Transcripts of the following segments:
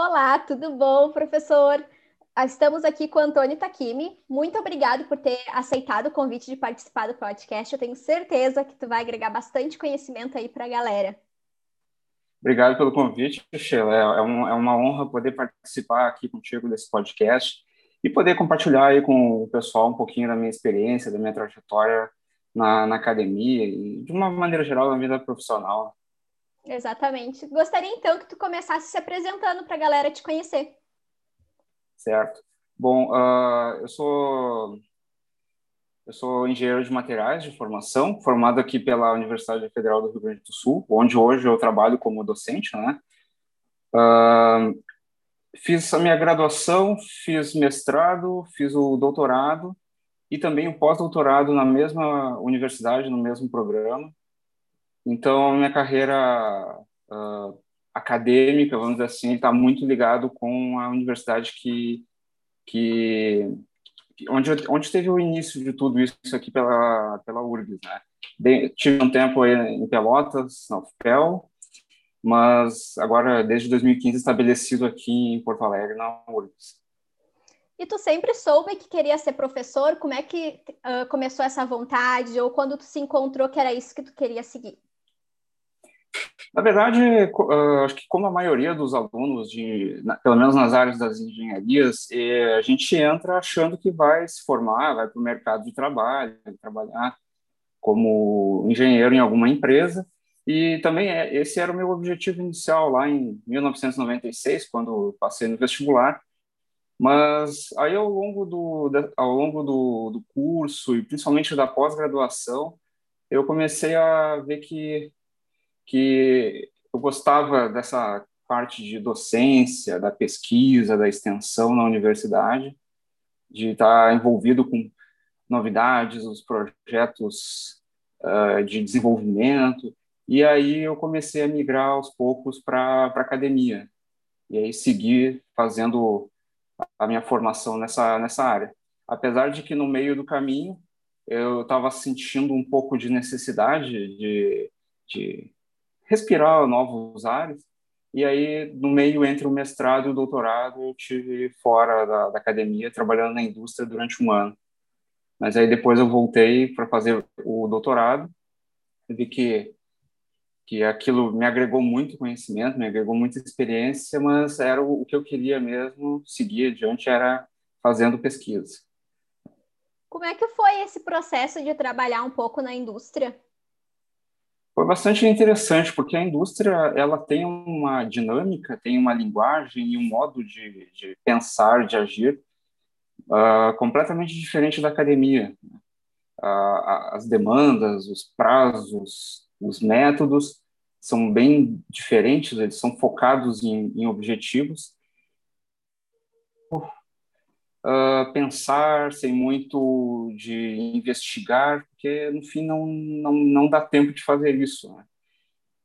Olá, tudo bom, professor? Ah, estamos aqui com o Antônio Takimi. Muito obrigado por ter aceitado o convite de participar do podcast. Eu tenho certeza que tu vai agregar bastante conhecimento aí para a galera. Obrigado pelo convite, Sheila. É, é, um, é, uma honra poder participar aqui contigo desse podcast e poder compartilhar aí com o pessoal um pouquinho da minha experiência, da minha trajetória na, na academia e, de uma maneira geral, na vida profissional. Exatamente. Gostaria então que tu começasse se apresentando para a galera te conhecer. Certo. Bom, uh, eu sou eu sou engenheiro de materiais de formação, formado aqui pela Universidade Federal do Rio Grande do Sul, onde hoje eu trabalho como docente, né? Uh, fiz a minha graduação, fiz mestrado, fiz o doutorado e também o pós-doutorado na mesma universidade, no mesmo programa. Então, minha carreira uh, acadêmica, vamos dizer assim, está muito ligado com a universidade que, que onde, onde teve o início de tudo isso aqui pela, pela URGS, né? De, tive um tempo em Pelotas, na UFPEL, mas agora, desde 2015, estabelecido aqui em Porto Alegre, na URGS. E tu sempre soube que queria ser professor? Como é que uh, começou essa vontade? Ou quando tu se encontrou que era isso que tu queria seguir? Na verdade, acho que como a maioria dos alunos, de, pelo menos nas áreas das engenharias, é, a gente entra achando que vai se formar, vai para o mercado de trabalho, trabalhar como engenheiro em alguma empresa. E também é, esse era o meu objetivo inicial lá em 1996, quando passei no vestibular. Mas aí ao longo do, ao longo do, do curso e principalmente da pós-graduação, eu comecei a ver que que eu gostava dessa parte de docência, da pesquisa, da extensão na universidade, de estar envolvido com novidades, os projetos uh, de desenvolvimento. E aí eu comecei a migrar aos poucos para a academia. E aí seguir fazendo a minha formação nessa, nessa área. Apesar de que no meio do caminho eu estava sentindo um pouco de necessidade de, de respirar novos ares. E aí, no meio entre o mestrado e o doutorado, eu tive fora da, da academia, trabalhando na indústria durante um ano. Mas aí depois eu voltei para fazer o doutorado, vi que que aquilo me agregou muito conhecimento, me agregou muita experiência, mas era o, o que eu queria mesmo seguir adiante era fazendo pesquisa. Como é que foi esse processo de trabalhar um pouco na indústria? Foi bastante interessante, porque a indústria ela tem uma dinâmica, tem uma linguagem e um modo de, de pensar, de agir uh, completamente diferente da academia. Uh, as demandas, os prazos, os métodos são bem diferentes, eles são focados em, em objetivos uh, pensar, sem muito de investigar, porque no fim não, não, não dá tempo de fazer isso. Né?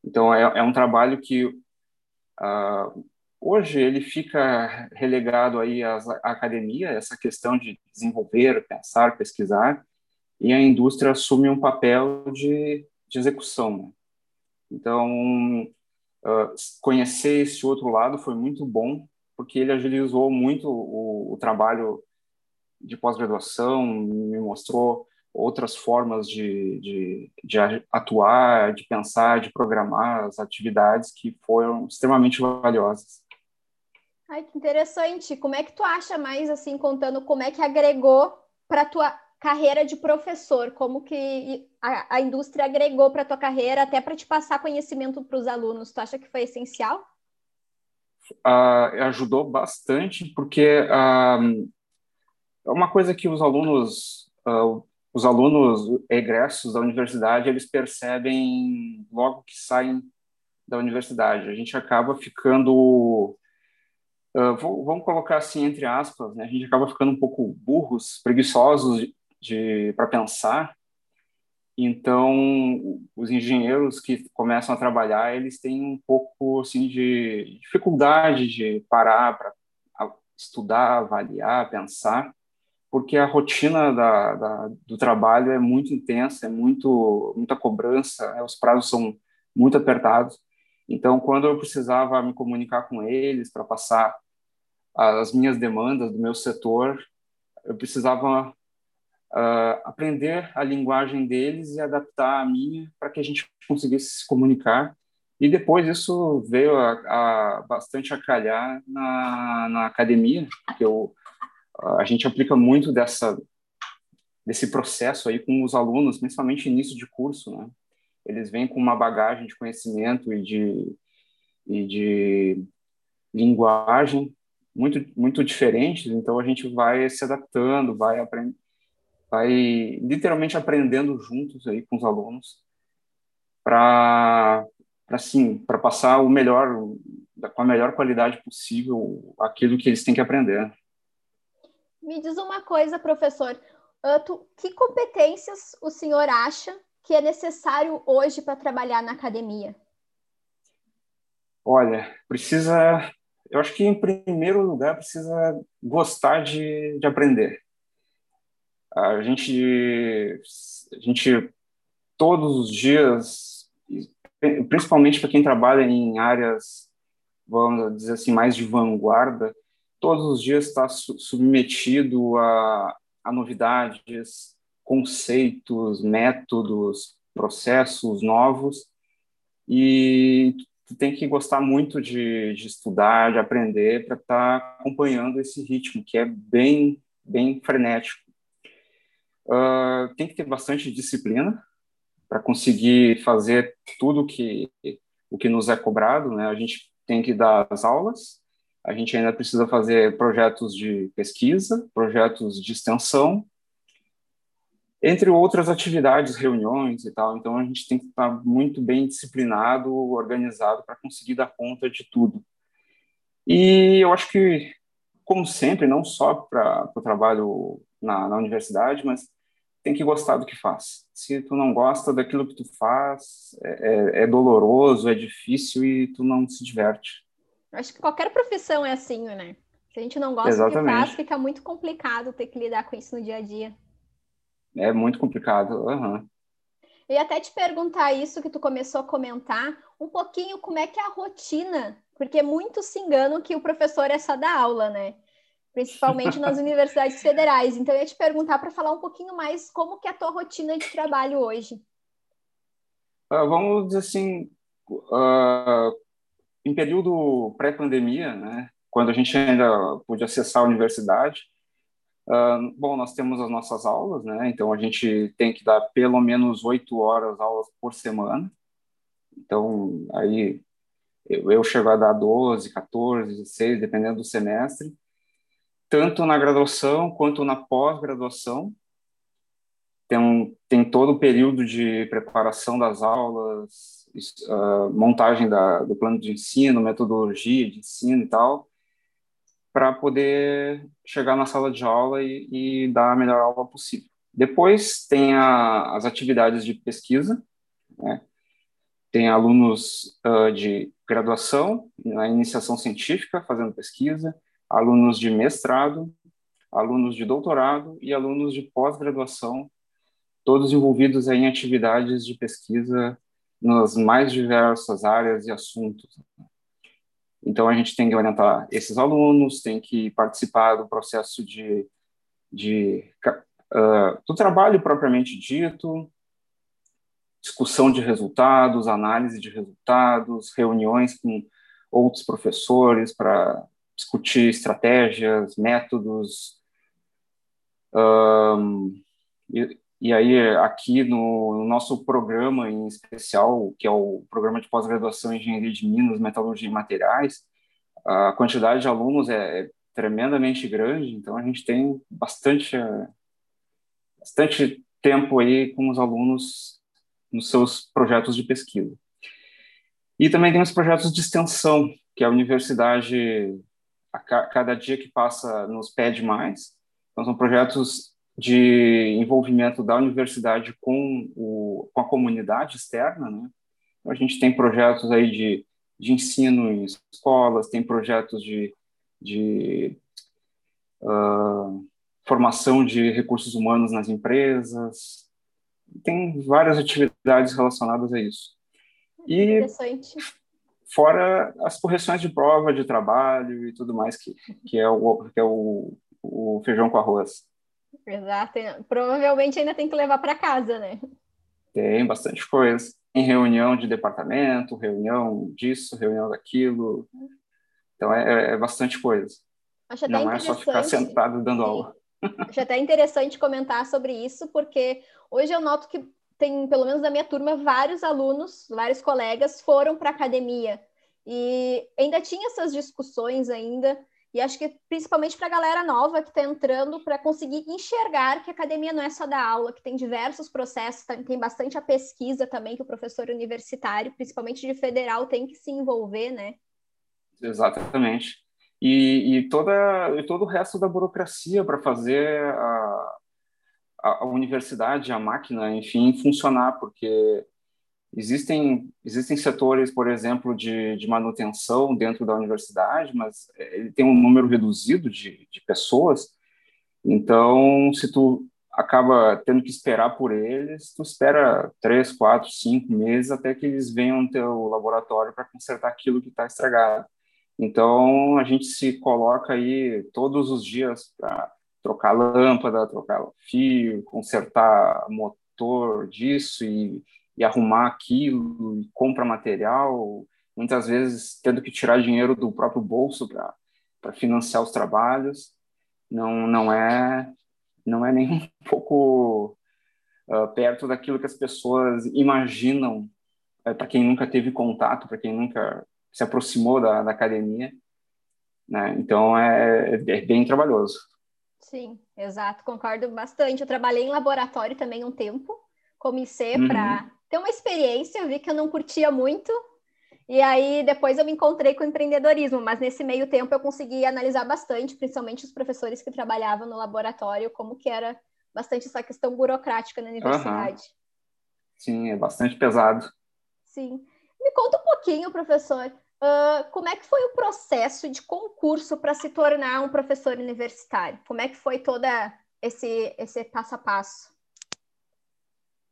Então é, é, um trabalho que uh, hoje ele fica relegado aí à, à academia, essa questão de desenvolver, pensar, pesquisar, e a indústria assume um papel de, de execução. Né? Então, uh, conhecer esse outro lado foi muito bom porque ele agilizou muito o, o trabalho de pós-graduação, me mostrou outras formas de, de, de, atuar, de pensar, de programar as atividades que foram extremamente valiosas. Ai, que interessante. Como é que tu acha mais, assim, contando como é que agregou para a tua carreira de professor? Como que a, a indústria agregou para a tua carreira, até para te passar conhecimento para os alunos? Tu acha que foi essencial? Uh, ajudou bastante, porque uh, é uma coisa que os alunos, uh, os alunos egressos da universidade, eles percebem logo que saem da universidade. A gente acaba ficando, vamos colocar assim entre aspas, né? a gente acaba ficando um pouco burros, preguiçosos de para pensar então, os engenheiros que começam a trabalhar, eles têm um pouco assim de dificuldade de parar para estudar, avaliar, pensar, porque a rotina da, da, do trabalho é muito intensa, é muito muita cobrança, né? os prazos são muito apertados. Então, quando eu precisava me comunicar com eles para passar as minhas demandas do meu setor, eu precisava uh, aprender a linguagem deles e adaptar a minha para que a gente conseguisse se comunicar. E depois isso veio a, a bastante a calhar na, na academia, que eu, a gente aplica muito dessa desse processo aí com os alunos, principalmente início de curso, né? Eles vêm com uma bagagem de conhecimento e de, e de linguagem muito muito diferentes, então a gente vai se adaptando, vai aprendendo, vai literalmente aprendendo juntos aí com os alunos para assim, para passar o melhor com a melhor qualidade possível aquilo que eles têm que aprender. Me diz uma coisa, professor, que competências o senhor acha que é necessário hoje para trabalhar na academia? Olha, precisa eu acho que, em primeiro lugar, precisa gostar de, de aprender. A gente, a gente, todos os dias, principalmente para quem trabalha em áreas, vamos dizer assim, mais de vanguarda, todos os dias está submetido a, a novidades, conceitos, métodos, processos novos, e tu tem que gostar muito de, de estudar, de aprender, para estar tá acompanhando esse ritmo, que é bem, bem frenético. Uh, tem que ter bastante disciplina para conseguir fazer tudo que, o que nos é cobrado. Né? A gente tem que dar as aulas, a gente ainda precisa fazer projetos de pesquisa, projetos de extensão, entre outras atividades, reuniões e tal. Então a gente tem que estar muito bem disciplinado, organizado para conseguir dar conta de tudo. E eu acho que, como sempre, não só para o trabalho na, na, universidade, mas tem que gostar do que faz. Se tu não gosta daquilo que tu faz, é, é, é doloroso, é difícil e tu não se diverte. Acho que qualquer profissão é assim, né? Se a gente não gosta Exatamente. do que faz, fica muito complicado ter que lidar com isso no dia a dia. É muito complicado. Uhum. Eu ia até te perguntar isso que tu começou a comentar, um pouquinho como é que é a rotina, porque muitos se enganam que o professor é só da aula, né? Principalmente nas universidades federais. Então eu ia te perguntar para falar um pouquinho mais como que é a tua rotina de trabalho hoje. Uh, vamos dizer assim, uh, em período pré-pandemia, né, quando a gente ainda podia acessar a universidade, Uh, bom, nós temos as nossas aulas, né? Então a gente tem que dar pelo menos oito horas aulas por semana. Então aí eu, eu chego a dar 12, 14, 16, dependendo do semestre, tanto na graduação quanto na pós-graduação. Tem, um, tem todo o período de preparação das aulas, uh, montagem da, do plano de ensino, metodologia de ensino e tal para poder chegar na sala de aula e, e, dar a melhor aula possível. Depois tem a, as atividades de pesquisa, né? tem alunos uh, de graduação, na iniciação científica, fazendo pesquisa, alunos de mestrado, alunos de doutorado e alunos de pós-graduação, todos envolvidos em atividades de pesquisa nas mais diversas áreas e assuntos. Então, a gente tem que orientar esses alunos, tem que participar do processo de, de uh, do trabalho propriamente dito, discussão de resultados, análise de resultados, reuniões com outros professores para discutir estratégias, métodos. Um, e, e aí, aqui no, no, nosso programa em especial, que é o programa de pós-graduação em Engenharia de Minas, Metalurgia e Materiais, a quantidade de alunos é, é tremendamente grande, então a gente tem bastante, bastante tempo aí com os alunos nos seus projetos de pesquisa. E também tem os projetos de extensão, que a universidade, a cada dia que passa, nos pede mais. Então, são projetos de envolvimento da universidade com, o, com a comunidade externa, né? Então, a gente tem projetos aí de, de ensino em escolas, tem projetos de, de uh, formação de recursos humanos nas empresas, tem várias atividades relacionadas a isso. E. fora as correções de prova, de trabalho e tudo mais, que, que é, o, que é o, o feijão com arroz. Exato. Provavelmente ainda tem que levar para casa, né? Tem bastante coisa. Em reunião de departamento, reunião disso, reunião daquilo. Então é, é, é bastante coisa. Acho Não é só ficar sentado dando Sim. aula. Acho até interessante comentar sobre isso, porque hoje eu noto que tem, pelo menos na minha turma, vários alunos, vários colegas foram para a academia. E ainda tinha essas discussões ainda, e acho que principalmente para a galera nova que está entrando, para conseguir enxergar que a academia não é só da aula, que tem diversos processos, tem bastante a pesquisa também que o professor universitário, principalmente de federal, tem que se envolver, né? Exatamente. E, e, toda, e todo o resto da burocracia para fazer a, a, universidade, a máquina, enfim, funcionar, porque Existem, existem setores, por exemplo, de, de manutenção dentro da universidade, mas ele tem um número reduzido de, de pessoas. Então, se tu acaba tendo que esperar por eles, tu espera três, quatro, cinco meses até que eles venham teu laboratório para consertar aquilo que está estragado. Então, a gente se coloca aí todos os dias para trocar lâmpada, trocar fio, consertar motor disso e e arrumar aquilo, e compra material, muitas vezes tendo que tirar dinheiro do próprio bolso para financiar os trabalhos, não, não é não é nem um pouco uh, perto daquilo que as pessoas imaginam uh, é, para quem nunca teve contato, para quem nunca se aproximou da, da academia, né? Então é, é bem trabalhoso. Sim, exato, concordo bastante. Eu trabalhei em laboratório também um tempo, comecei uhum. para ter uma experiência, vi que eu não curtia muito, e aí depois eu me encontrei com o empreendedorismo, mas nesse meio tempo eu consegui analisar bastante, principalmente os professores que trabalhavam no laboratório, como que era bastante essa questão burocrática na universidade. Uhum. Sim, é bastante pesado. Sim. Me conta um pouquinho, professor, uh, como é que foi o processo de concurso para se tornar um professor universitário? Como é que foi toda esse, esse passo a passo?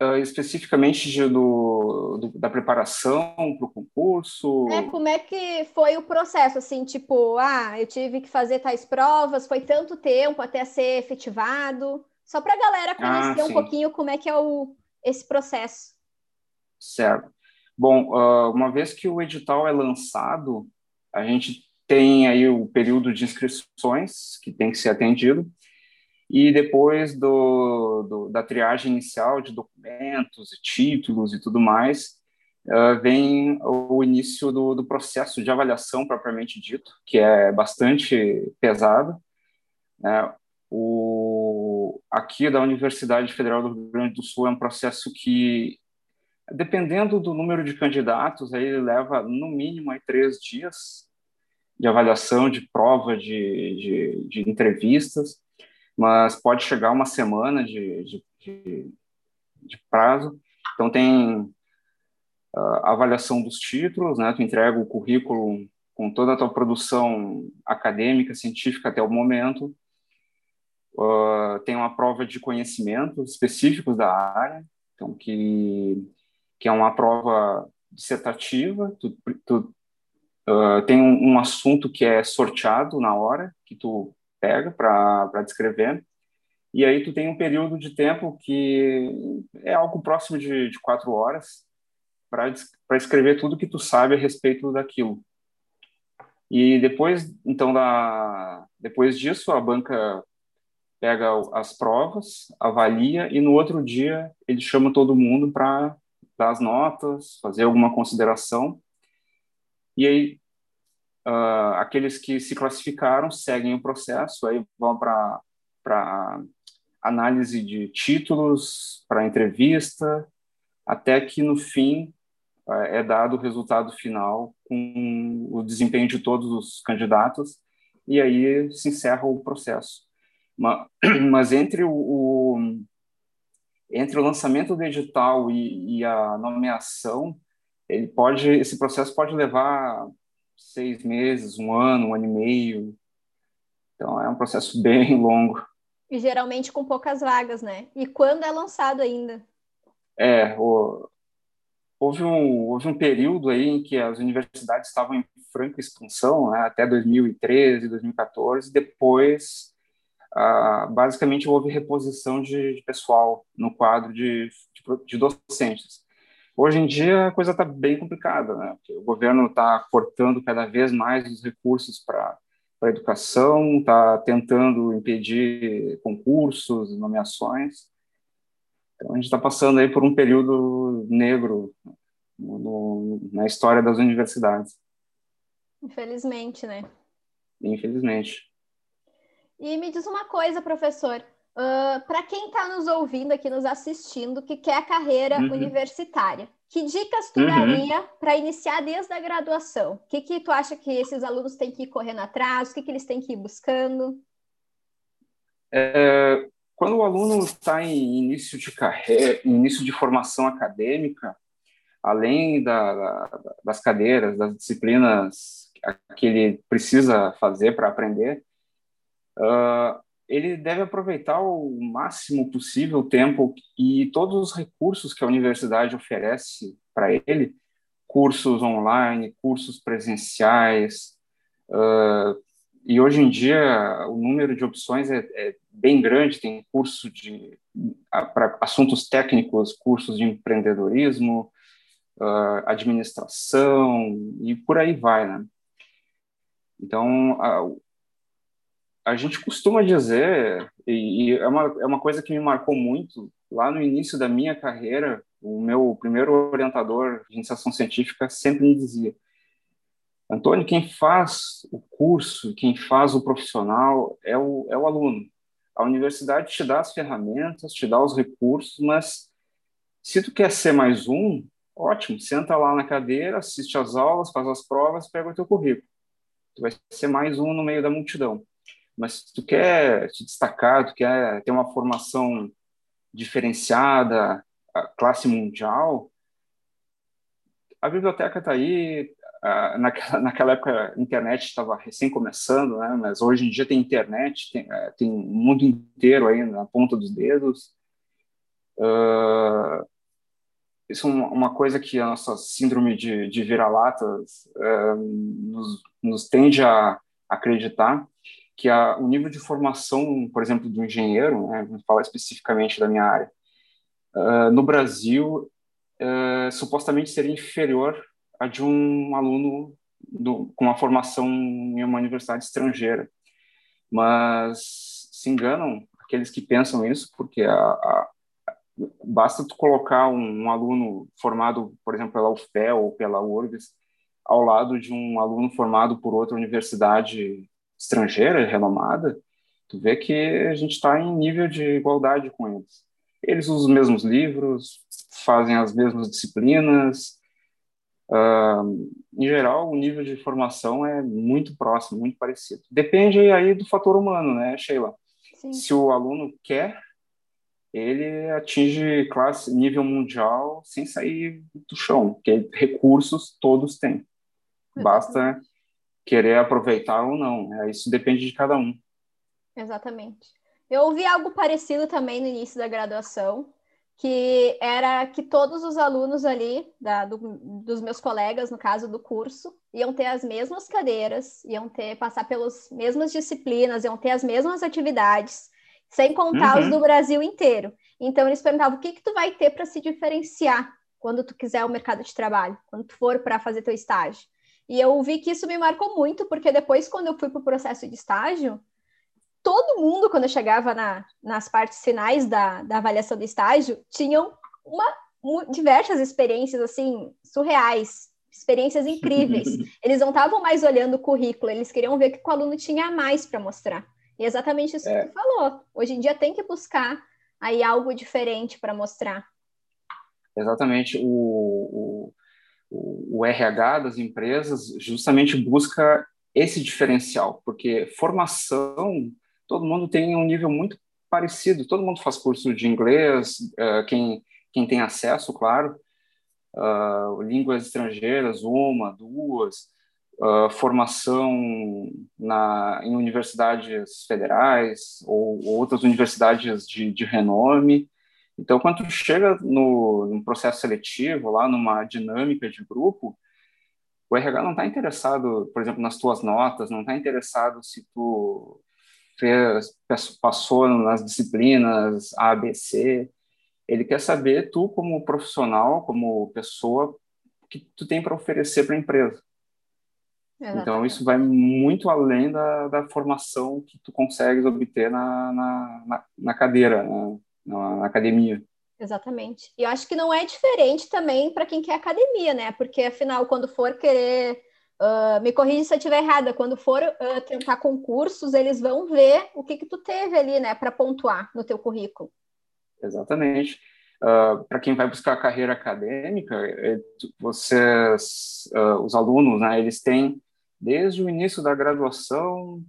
uh, especificamente de, do, do, da preparação para o concurso? É, como é que foi o processo, assim, tipo, ah, eu tive que fazer tais provas, foi tanto tempo até ser efetivado, só para a galera conhecer ah, um pouquinho como é que é o, esse processo. Certo. Bom, uh, uma vez que o edital é lançado, a gente tem aí o período de inscrições que tem que ser atendido, e depois do, do, da triagem inicial de documentos e títulos e tudo mais, uh, vem o início do, do, processo de avaliação propriamente dito, que é bastante pesado. Né? O, aqui da Universidade Federal do Rio Grande do Sul é um processo que, dependendo do número de candidatos, aí leva no mínimo aí, três dias de avaliação, de prova, de, de, de entrevistas mas pode chegar uma semana de, de, de, prazo. Então, tem uh, avaliação dos títulos, né? Tu entrega o currículo com toda a tua produção acadêmica, científica até o momento. Uh, tem uma prova de conhecimentos específicos da área, então que, que é uma prova dissertativa. Tu, tu uh, tem um, um assunto que é sorteado na hora, que tu pega para descrever. E aí tu tem um período de tempo que é algo próximo de, de quatro horas para escrever tudo que tu sabe a respeito daquilo. E depois, então, da, depois disso, a banca pega as provas, avalia e no outro dia ele chama todo mundo para dar as notas, fazer alguma consideração. E aí Uh, aqueles que se classificaram seguem o processo, aí vão para análise de títulos, para entrevista, até que no fim uh, é dado o resultado final com o desempenho de todos os candidatos, e aí se encerra o processo. Mas, mas entre o, o, entre o lançamento do edital e, e a nomeação, ele pode, esse processo pode levar seis meses, um ano, um ano e meio. Então é um processo bem longo. E geralmente com poucas vagas, né? E quando é lançado ainda? É, o, houve um, houve um período aí em que as universidades estavam em franca expansão, né, até 2013, 2014, depois, ah, basicamente, houve reposição de, de, pessoal no quadro de, de, de, docentes. Hoje em dia, a coisa está bem complicada, né, o governo está cortando cada vez mais os recursos para a educação, está tentando impedir concursos, nomeações, então, a gente está passando aí por um período negro no, na história das universidades. Infelizmente, né? Infelizmente. E me diz uma coisa, professor. Uh, Para quem está nos ouvindo aqui, nos assistindo, que quer carreira uhum. universitária, que dicas tu uhum. daria para iniciar desde a graduação? O que, que tu acha que esses alunos têm que ir correndo atrás? O que, que eles têm que ir buscando? É, quando o aluno está em início de carreira, início de formação acadêmica, além da, da, das cadeiras, das disciplinas que ele precisa fazer para aprender, uh, ele deve aproveitar o máximo possível o tempo e todos os recursos que a universidade oferece para ele, cursos online, cursos presenciais, uh, e hoje em dia o número de opções é, é bem grande, tem curso de para assuntos técnicos, cursos de empreendedorismo, uh, administração e por aí vai, né? Então a gente costuma dizer e, e, é uma é uma coisa que me marcou muito lá no início da minha carreira, o meu primeiro orientador de iniciação científica sempre me dizia Antônio, quem faz o curso, quem faz o profissional é o, é o aluno. A universidade te dá as ferramentas, te dá os recursos, mas se tu quer ser mais um, ótimo, senta lá na cadeira, assiste às aulas, faz as provas, pega o teu currículo. Tu vai ser mais um no meio da multidão. Mas se tu quer te destacar, tu quer ter uma formação diferenciada, classe mundial, a biblioteca está aí, Uh, naquela, naquela época a internet estava recém começando, né? mas hoje em dia tem internet, tem, uh, tem o mundo inteiro aí na ponta dos dedos. Uh, isso é uma, coisa que a nossa síndrome de, de vira-latas nos, nos, tende a acreditar, que a, o nível de formação, por exemplo, do engenheiro, né? vamos falar especificamente da minha área, no Brasil, supostamente seria inferior a de um aluno do, com uma formação em uma universidade estrangeira. Mas se enganam aqueles que pensam isso, porque a, a, basta tu colocar um, um, aluno formado, por exemplo, pela UFPE ou pela URGS, ao lado de um aluno formado por outra universidade estrangeira, renomada, tu vê que a gente está em nível de igualdade com eles. Eles usam os mesmos livros, fazem as mesmas disciplinas, Uh, em geral, o nível de formação é muito próximo, muito parecido. Depende aí do fator humano, né, Sheila? Sim. Se o aluno quer, ele atinge classe nível mundial sem sair do chão, porque recursos todos têm. Basta querer aproveitar ou não. Né? Isso depende de cada um. Exatamente. Eu ouvi algo parecido também no início da graduação, que era que todos os alunos ali, da, do, dos meus colegas, no caso do curso, iam ter as mesmas cadeiras, iam ter, passar pelas mesmas disciplinas, iam ter as mesmas atividades, sem contar uhum. os do Brasil inteiro. Então, eles perguntavam, o que que tu vai ter para se diferenciar quando tu quiser o mercado de trabalho, quando tu for para fazer teu estágio? E eu vi que isso me marcou muito, porque depois, quando eu fui para o processo de estágio, todo mundo, quando chegava na, nas partes finais da, da avaliação do estágio, tinham uma, diversas experiências, assim, surreais, experiências incríveis. Eles não estavam mais olhando o currículo, eles queriam ver o que o aluno tinha a mais para mostrar. E é exatamente isso é. que tu falou. Hoje em dia tem que buscar aí algo diferente para mostrar. Exatamente. O, o, o RH das empresas justamente busca esse diferencial, porque formação todo mundo tem um nível muito parecido, todo mundo faz curso de inglês, uh, quem, quem tem acesso, claro, uh, línguas estrangeiras, uma, duas, uh, formação na, em universidades federais ou outras universidades de, de renome. Então, quando chega no, no processo seletivo, lá numa dinâmica de grupo, o RH não está interessado, por exemplo, nas tuas notas, não está interessado se tu fez, passou nas disciplinas A, B, C. Ele quer saber tu como profissional, como pessoa, que tu tem para oferecer para a empresa. Exatamente. Então, isso vai muito além da, da formação que tu consegues obter na, na, na, cadeira, na, na academia. Exatamente. E eu acho que não é diferente também para quem quer academia, né? Porque, afinal, quando for querer. Uh, me corrija se eu estiver errada. Quando for uh, tentar concursos, eles vão ver o que, que tu teve ali, né, para pontuar no teu currículo. Exatamente. Uh, para quem vai buscar carreira acadêmica, é, vocês, os alunos, né, eles têm desde o início da graduação,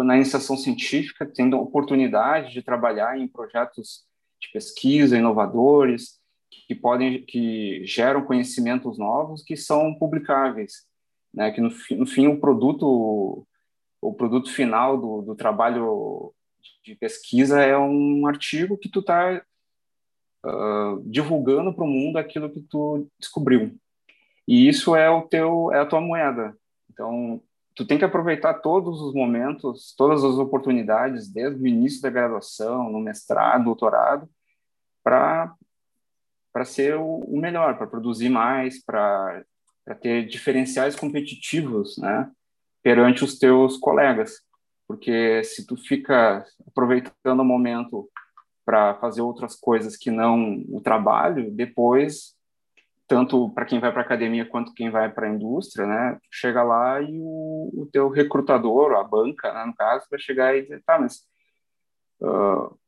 na iniciação científica, tendo a oportunidade de trabalhar em projetos de pesquisa, inovadores, que podem, que geram conhecimentos novos que são publicáveis, né? Que no, no fim o produto, o produto final do, do trabalho de pesquisa é um artigo que tu está uh, divulgando para o mundo aquilo que tu descobriu. E isso é o teu, é a tua moeda. Então, tu tem que aproveitar todos os momentos, todas as oportunidades, desde o início da graduação, no mestrado, doutorado, para para ser o, melhor, para produzir mais, para ter diferenciais competitivos, né, perante os teus colegas, porque se tu fica aproveitando o momento para fazer outras coisas que não o trabalho, depois tanto para quem vai para academia quanto quem vai para a indústria, né? Chega lá e o, o teu recrutador, a banca, né, no caso, vai chegar e dizer, tá, mas uh,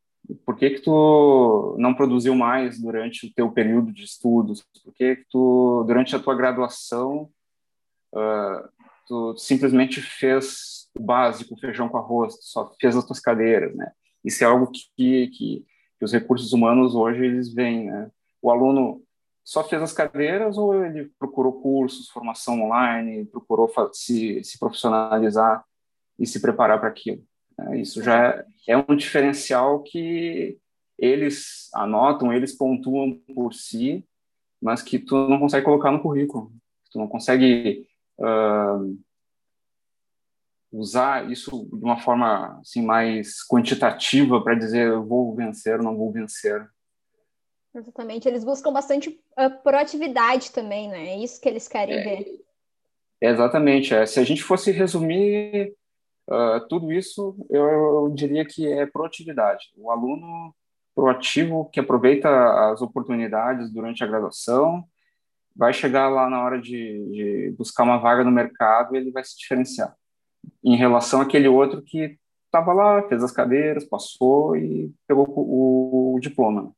por que que tu não produziu mais durante o teu período de estudos? Por que que tu, durante a tua graduação, uh, tu simplesmente fez o básico, feijão com arroz, só fez as tuas cadeiras, né? Isso é algo que, que, que os recursos humanos hoje eles veem, né? O aluno só fez as cadeiras ou ele procurou cursos, formação online, procurou se, se profissionalizar e se preparar para aquilo? Né? Isso já é um diferencial que eles anotam, eles pontuam por si, mas que tu não consegue colocar no currículo. Tu não consegue uh, usar isso de uma forma assim mais quantitativa para dizer eu vou vencer ou não vou vencer. Exatamente. Eles buscam bastante uh, proatividade também, né? É isso que eles querem é, ver. Exatamente. É. Se a gente fosse resumir Uh, tudo isso eu, eu, diria que é proatividade. O aluno proativo que aproveita as oportunidades durante a graduação vai chegar lá na hora de, de buscar uma vaga no mercado e ele vai se diferenciar em relação àquele outro que estava lá, fez as cadeiras, passou e pegou o, o diploma.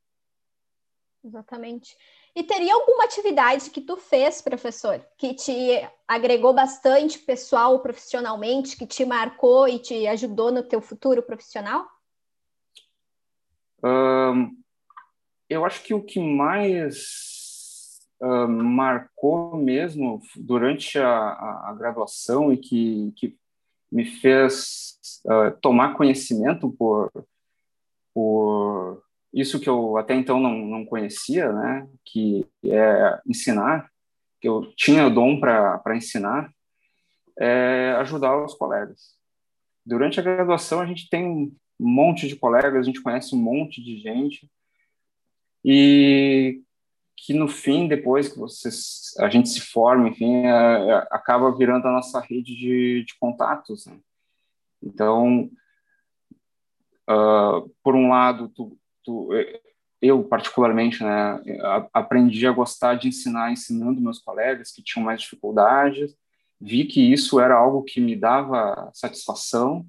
Exatamente. E teria alguma atividade que tu fez, professor, que te agregou bastante pessoal, profissionalmente, que te marcou e te ajudou no teu futuro profissional? Um, eu acho que o que mais uh, marcou mesmo durante a, a, a, graduação e que, que me fez uh, tomar conhecimento por, por isso que eu até então não, não conhecia, né, que é ensinar, que eu tinha o dom para ensinar, é ajudar os colegas. Durante a graduação, a gente tem um monte de colegas, a gente conhece um monte de gente, e que no fim, depois que vocês, a gente se forma, enfim, é, é, acaba virando a nossa rede de, de contatos. Né? Então, uh, por um lado, tu, eh, eu particularmente, né, aprendi a gostar de ensinar ensinando meus colegas que tinham mais dificuldades, vi que isso era algo que me dava satisfação,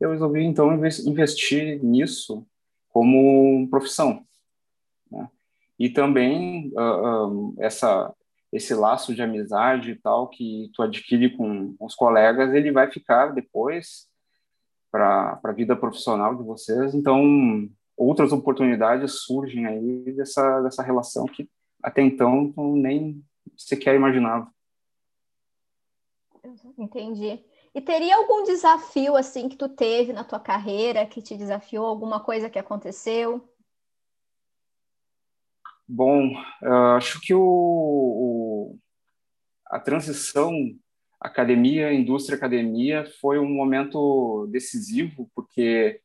eu resolvi então investir nisso como profissão. Né? E também uh, um, essa esse laço de amizade e tal que tu adquire com os colegas, ele vai ficar depois para a vida profissional de vocês. Então, outras oportunidades surgem aí dessa, dessa relação que até então nem sequer imaginava. Entendi. E teria algum desafio assim que tu teve na tua carreira que te desafiou, alguma coisa que aconteceu? Bom, uh, acho que o, o, a transição academia, indústria, academia foi um momento decisivo, porque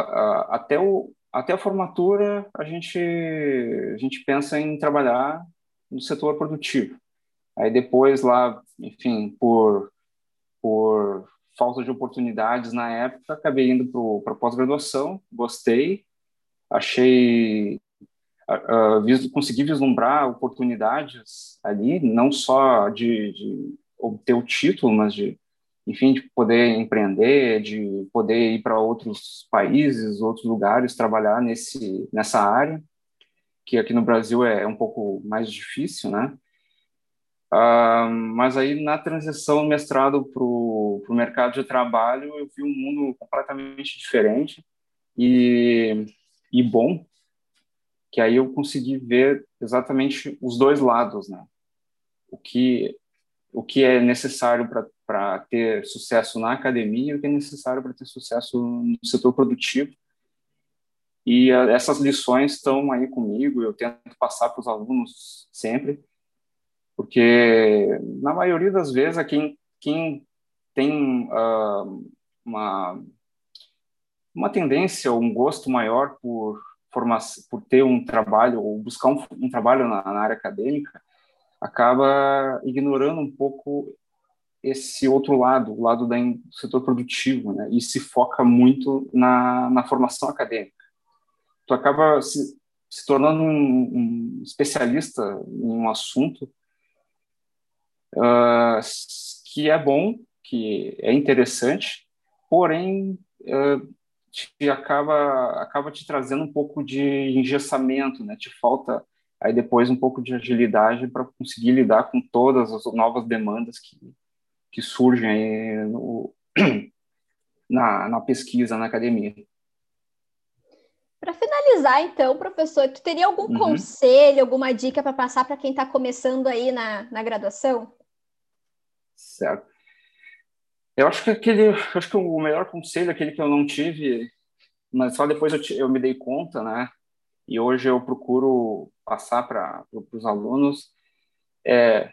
a, até, o, até a formatura a gente, a gente pensa em trabalhar no setor produtivo. Aí depois lá, enfim, por, por falta de oportunidades na época, acabei indo para pós-graduação, gostei, achei, uh, consegui vislumbrar oportunidades ali, não só de, de obter o título, mas de, enfim, de poder empreender, de poder ir para outros países, outros lugares, trabalhar nesse, nessa área, que aqui no Brasil é um pouco mais difícil, né? Uh, mas aí, na transição do mestrado para o mercado de trabalho, eu vi um mundo completamente diferente e, e bom, que aí eu consegui ver exatamente os dois lados, né? O que o que é necessário para ter sucesso na academia o que é necessário para ter sucesso no setor produtivo. E a, essas lições estão aí comigo, eu tento passar para os alunos sempre, porque na maioria das vezes quem, quem tem uh, uma, uma tendência ou um gosto maior por, por ter um trabalho ou buscar um, um trabalho na, na área acadêmica, acaba ignorando um pouco esse outro lado, o lado do setor produtivo, né? E se foca muito na, na formação acadêmica. Tu acaba se, se tornando um, um, especialista em um assunto uh, que é bom, que é interessante, porém uh, te acaba acaba te trazendo um pouco de engessamento, né? Te falta aí depois um pouco de agilidade para conseguir lidar com todas as novas demandas que, que surgem aí no, na, na pesquisa, na academia. Para finalizar, então, professor, tu teria algum uhum. conselho, alguma dica para passar para quem está começando aí na, na graduação? Certo. Eu acho que aquele, acho que o melhor conselho, aquele que eu não tive, mas só depois eu, eu me dei conta, né? e hoje eu procuro passar para os alunos é,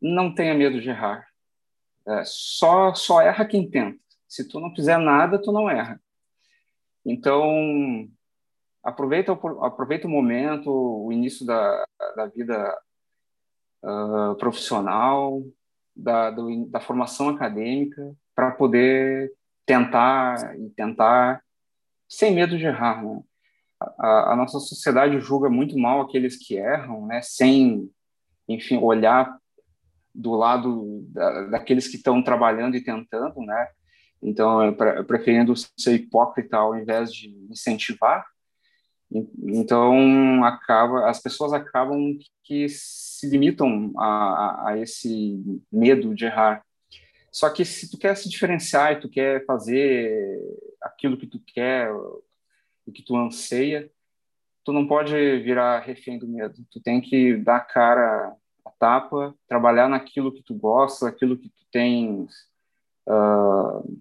não tenha medo de errar. É, só, só erra quem tenta. Se tu não fizer nada, tu não erra. Então, aproveita, aproveita o momento, o início da, da vida uh, profissional, da, do, da formação acadêmica, para poder tentar e tentar sem medo de errar. Né? a, a, nossa sociedade julga muito mal aqueles que erram, né, sem, enfim, olhar do lado da, daqueles que estão trabalhando e tentando, né? Então, preferindo ser hipócrita ao invés de incentivar. Então, acaba, as pessoas acabam que se limitam a, a esse medo de errar. Só que se tu quer se diferenciar e tu quer fazer aquilo que tu quer, o que tu anseia, tu não pode virar refém do medo. Tu tem que dar cara a tapa, trabalhar naquilo que tu gosta, aquilo que tu tens uh,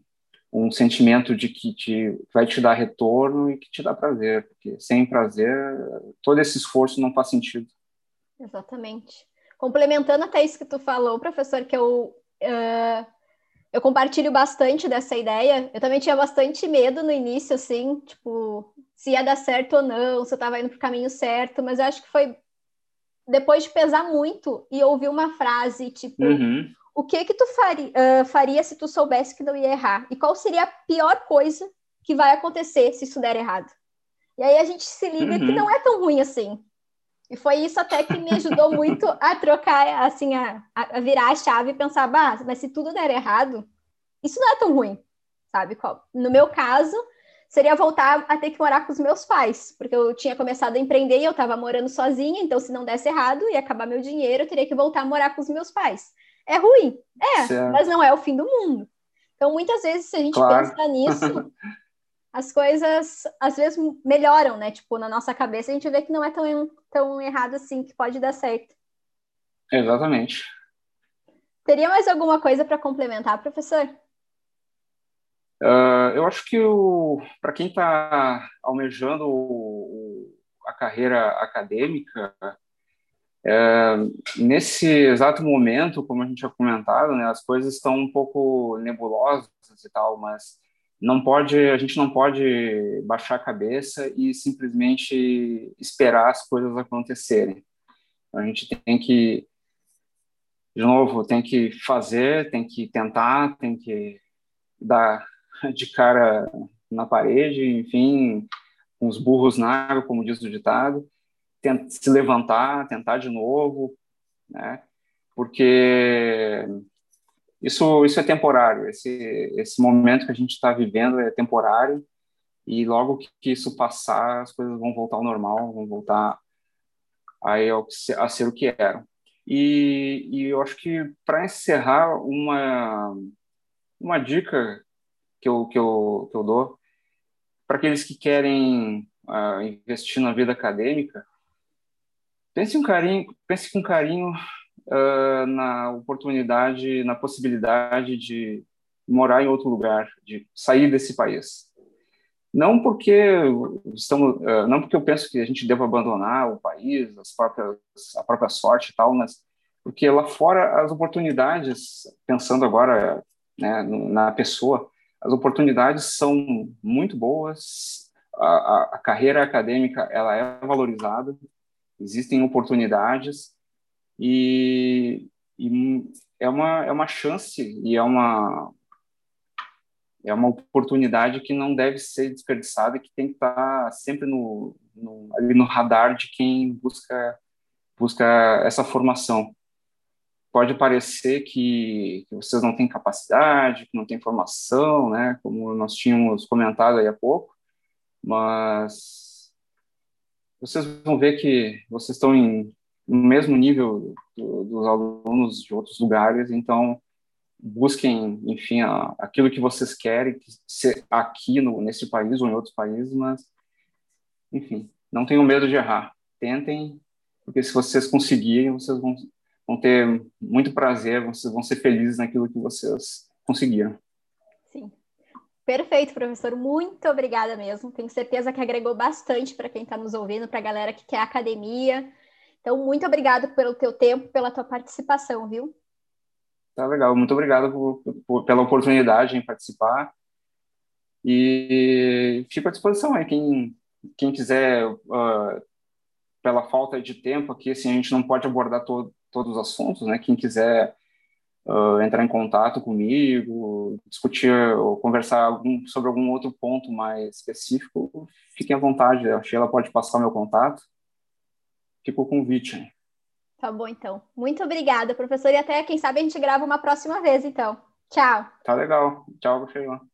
um sentimento de que te, vai te dar retorno e que te dá prazer, porque sem prazer, todo esse esforço não faz sentido. Exatamente. Complementando até isso que tu falou, professor, que eu uh, eu compartilho bastante dessa ideia. Eu também tinha bastante medo no início, assim, tipo, se ia dar certo ou não, se eu estava indo para o caminho certo, mas eu acho que foi depois de pesar muito e ouvir uma frase, tipo, uhum. o que que tu faria, uh, faria se tu soubesse que não ia errar? E qual seria a pior coisa que vai acontecer se isso der errado? E aí a gente se liga uhum. que não é tão ruim assim. E foi isso até que me ajudou muito a trocar, assim, a, a virar a chave e pensar, bah, mas se tudo der errado, isso não é tão ruim, sabe? No meu caso, seria voltar a ter que morar com os meus pais, porque eu tinha começado a empreender e eu estava morando sozinha, então se não desse errado, ia acabar meu dinheiro, eu teria que voltar a morar com os meus pais. É ruim, é, certo. mas não é o fim do mundo. Então, muitas vezes, se a gente claro. pensa nisso, as coisas às vezes melhoram, né? Tipo, na nossa cabeça a gente vê que não é tão, tão errado assim, que pode dar certo. Exatamente. Teria mais alguma coisa para complementar, professor? Uh, eu acho que para quem está almejando o, a carreira acadêmica, é, nesse exato momento, como a gente já comentado, né, as coisas estão um pouco nebulosas e tal, mas não pode, a gente não pode baixar a cabeça e simplesmente esperar as coisas acontecerem. A gente tem que, de novo, tem que fazer, tem que tentar, tem que dar de cara na parede, enfim, com os burros na água, como diz o ditado, se levantar, tentar de novo, né? Porque isso isso é temporário. Esse esse momento que a gente está vivendo é temporário e logo que isso passar, as coisas vão voltar ao normal, vão voltar ao, a ser o que eram. E, e eu acho que para encerrar uma uma dica que eu que eu, que eu dou para aqueles que querem uh, investir na vida acadêmica Pense um carinho, pense com carinho uh, na oportunidade, na possibilidade de morar em outro lugar, de sair desse país. Não porque estamos, uh, não porque eu penso que a gente deva abandonar o país, as próprias, a própria sorte e tal, mas porque lá fora as oportunidades, pensando agora né, na pessoa, as oportunidades são muito boas, a, a, carreira acadêmica ela é valorizada, existem oportunidades e, e, é uma é uma chance e é uma é uma oportunidade que não deve ser desperdiçada que tem que estar sempre no, no ali no radar de quem busca busca essa formação pode parecer que, que, vocês não têm capacidade, que não têm formação, né, como nós tínhamos comentado aí há pouco, mas vocês vão ver que vocês estão em, no mesmo nível do, dos alunos de outros lugares, então busquem, enfim, a, aquilo que vocês querem ser aqui no, nesse país ou em outros países, mas, enfim, não tenham medo de errar. Tentem, porque se vocês conseguirem, vocês vão, vão ter muito prazer, vocês vão ser felizes naquilo que vocês conseguiram. Perfeito, professor. Muito obrigada mesmo. Tenho certeza que agregou bastante para quem está nos ouvindo, para a galera que quer academia. Então, muito obrigada pelo teu tempo, pela tua participação, viu? Tá legal. Muito obrigado por, por, pela oportunidade em participar. E fico à disposição aí. Quem, quem quiser, uh, pela falta de tempo aqui, assim, a gente não pode abordar to, todos os assuntos, né? Quem quiser uh, entrar em contato comigo, discutir ou conversar algum, sobre algum outro ponto mais específico, fiquem à vontade. A Sheila pode passar o meu contato. Fica o convite. Tá bom, então. Muito obrigada, professor. E até, quem sabe, a gente grava uma próxima vez, então. Tchau. Tá legal. Tchau, Sheila.